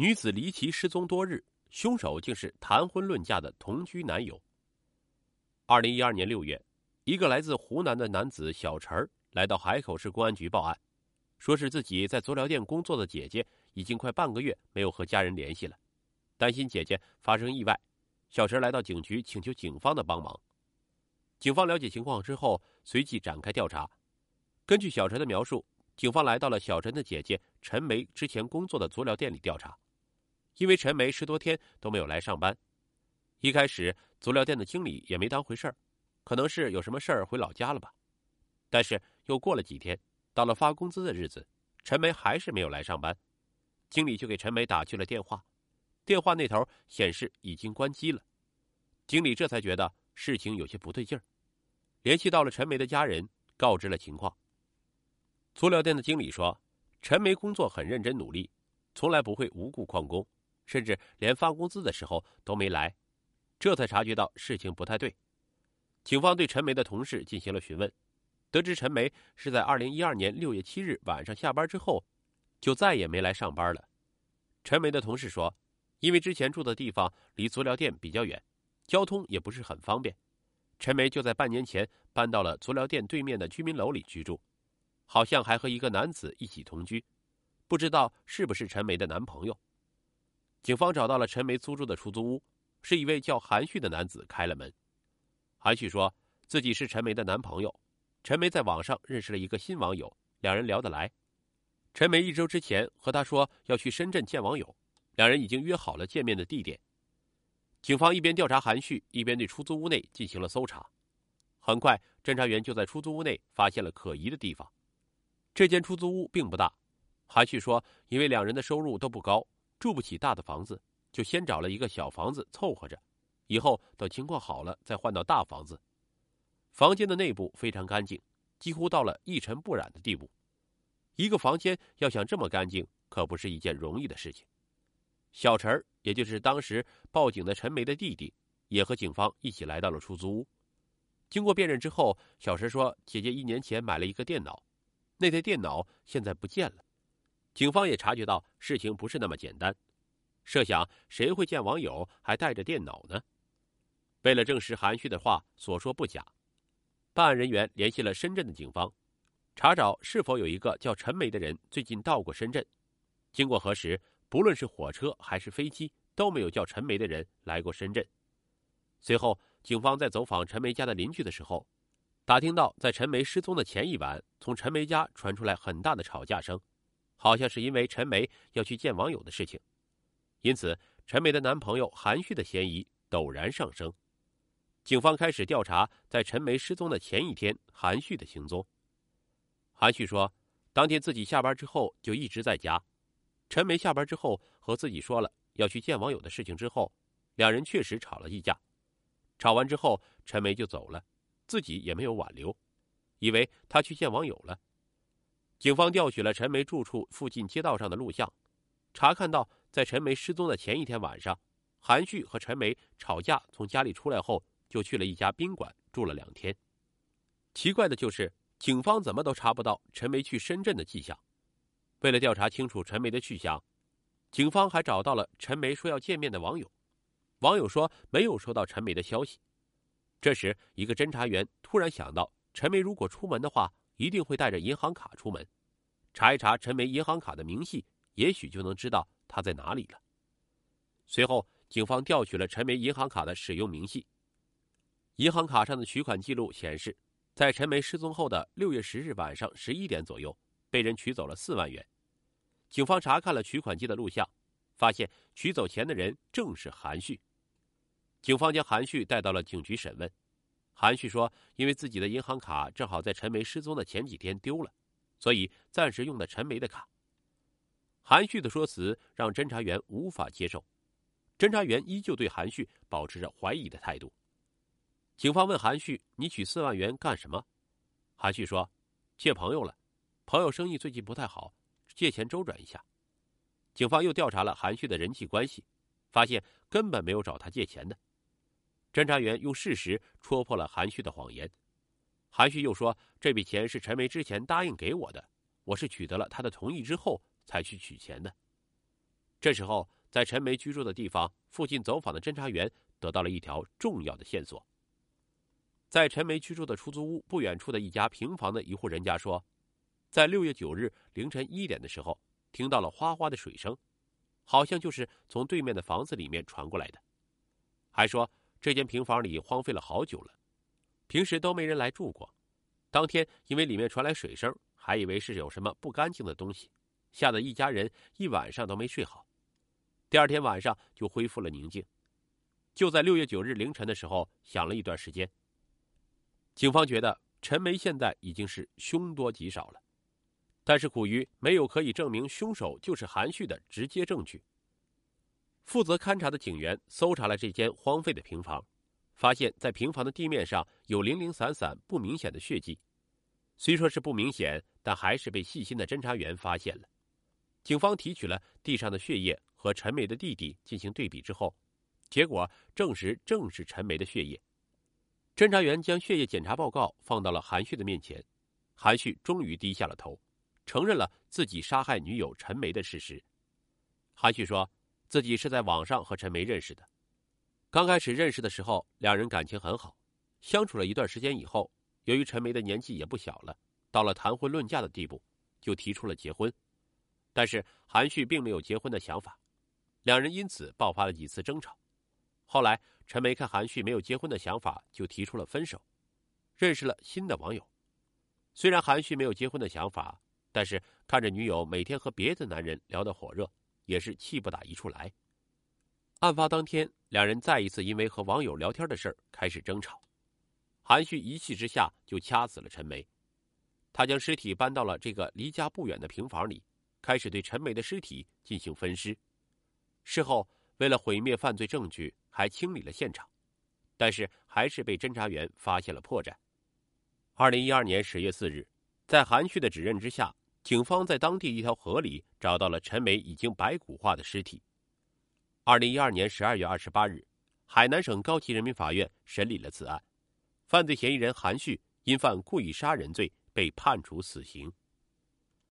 女子离奇失踪多日，凶手竟是谈婚论嫁的同居男友。二零一二年六月，一个来自湖南的男子小陈来到海口市公安局报案，说是自己在足疗店工作的姐姐已经快半个月没有和家人联系了，担心姐姐发生意外，小陈来到警局请求警方的帮忙。警方了解情况之后，随即展开调查。根据小陈的描述，警方来到了小陈的姐姐陈梅之前工作的足疗店里调查。因为陈梅十多天都没有来上班，一开始足疗店的经理也没当回事儿，可能是有什么事儿回老家了吧。但是又过了几天，到了发工资的日子，陈梅还是没有来上班，经理就给陈梅打去了电话，电话那头显示已经关机了。经理这才觉得事情有些不对劲儿，联系到了陈梅的家人，告知了情况。足疗店的经理说，陈梅工作很认真努力，从来不会无故旷工。甚至连发工资的时候都没来，这才察觉到事情不太对。警方对陈梅的同事进行了询问，得知陈梅是在二零一二年六月七日晚上下班之后，就再也没来上班了。陈梅的同事说，因为之前住的地方离足疗店比较远，交通也不是很方便，陈梅就在半年前搬到了足疗店对面的居民楼里居住，好像还和一个男子一起同居，不知道是不是陈梅的男朋友。警方找到了陈梅租住的出租屋，是一位叫韩旭的男子开了门。韩旭说自己是陈梅的男朋友，陈梅在网上认识了一个新网友，两人聊得来。陈梅一周之前和他说要去深圳见网友，两人已经约好了见面的地点。警方一边调查韩旭，一边对出租屋内进行了搜查。很快，侦查员就在出租屋内发现了可疑的地方。这间出租屋并不大，韩旭说，因为两人的收入都不高。住不起大的房子，就先找了一个小房子凑合着，以后等情况好了再换到大房子。房间的内部非常干净，几乎到了一尘不染的地步。一个房间要想这么干净，可不是一件容易的事情。小陈也就是当时报警的陈梅的弟弟，也和警方一起来到了出租屋。经过辨认之后，小陈说：“姐姐一年前买了一个电脑，那台电脑现在不见了。”警方也察觉到事情不是那么简单，设想谁会见网友还带着电脑呢？为了证实韩旭的话所说不假，办案人员联系了深圳的警方，查找是否有一个叫陈梅的人最近到过深圳。经过核实，不论是火车还是飞机都没有叫陈梅的人来过深圳。随后，警方在走访陈梅家的邻居的时候，打听到在陈梅失踪的前一晚，从陈梅家传出来很大的吵架声。好像是因为陈梅要去见网友的事情，因此陈梅的男朋友韩旭的嫌疑陡然上升。警方开始调查在陈梅失踪的前一天韩旭的行踪。韩旭说，当天自己下班之后就一直在家。陈梅下班之后和自己说了要去见网友的事情之后，两人确实吵了一架。吵完之后，陈梅就走了，自己也没有挽留，以为他去见网友了。警方调取了陈梅住处附近街道上的录像，查看到在陈梅失踪的前一天晚上，韩旭和陈梅吵架，从家里出来后就去了一家宾馆住了两天。奇怪的就是，警方怎么都查不到陈梅去深圳的迹象。为了调查清楚陈梅的去向，警方还找到了陈梅说要见面的网友，网友说没有收到陈梅的消息。这时，一个侦查员突然想到，陈梅如果出门的话。一定会带着银行卡出门，查一查陈梅银行卡的明细，也许就能知道她在哪里了。随后，警方调取了陈梅银行卡的使用明细，银行卡上的取款记录显示，在陈梅失踪后的六月十日晚上十一点左右，被人取走了四万元。警方查看了取款机的录像，发现取走钱的人正是韩旭。警方将韩旭带到了警局审问。韩旭说：“因为自己的银行卡正好在陈梅失踪的前几天丢了，所以暂时用的陈梅的卡。”韩旭的说辞让侦查员无法接受，侦查员依旧对韩旭保持着怀疑的态度。警方问韩旭：“你取四万元干什么？”韩旭说：“借朋友了，朋友生意最近不太好，借钱周转一下。”警方又调查了韩旭的人际关系，发现根本没有找他借钱的。侦查员用事实戳破了韩旭的谎言。韩旭又说：“这笔钱是陈梅之前答应给我的，我是取得了他的同意之后才去取钱的。”这时候，在陈梅居住的地方附近走访的侦查员得到了一条重要的线索。在陈梅居住的出租屋不远处的一家平房的一户人家说，在六月九日凌晨一点的时候，听到了哗哗的水声，好像就是从对面的房子里面传过来的。还说这间平房里荒废了好久了，平时都没人来住过。当天因为里面传来水声，还以为是有什么不干净的东西，吓得一家人一晚上都没睡好。第二天晚上就恢复了宁静。就在六月九日凌晨的时候，响了一段时间。警方觉得陈梅现在已经是凶多吉少了，但是苦于没有可以证明凶手就是韩旭的直接证据。负责勘查的警员搜查了这间荒废的平房，发现，在平房的地面上有零零散散、不明显的血迹。虽说是不明显，但还是被细心的侦查员发现了。警方提取了地上的血液和陈梅的弟弟进行对比之后，结果证实正是陈梅的血液。侦查员将血液检查报告放到了韩旭的面前，韩旭终于低下了头，承认了自己杀害女友陈梅的事实。韩旭说自己是在网上和陈梅认识的，刚开始认识的时候，两人感情很好，相处了一段时间以后，由于陈梅的年纪也不小了，到了谈婚论嫁的地步，就提出了结婚，但是韩旭并没有结婚的想法，两人因此爆发了几次争吵。后来，陈梅看韩旭没有结婚的想法，就提出了分手，认识了新的网友。虽然韩旭没有结婚的想法，但是看着女友每天和别的男人聊得火热，也是气不打一处来。案发当天，两人再一次因为和网友聊天的事儿开始争吵，韩旭一气之下就掐死了陈梅。他将尸体搬到了这个离家不远的平房里，开始对陈梅的尸体进行分尸。事后，为了毁灭犯罪证据。还清理了现场，但是还是被侦查员发现了破绽。二零一二年十月四日，在韩旭的指认之下，警方在当地一条河里找到了陈梅已经白骨化的尸体。二零一二年十二月二十八日，海南省高级人民法院审理了此案，犯罪嫌疑人韩旭因犯故意杀人罪被判处死刑。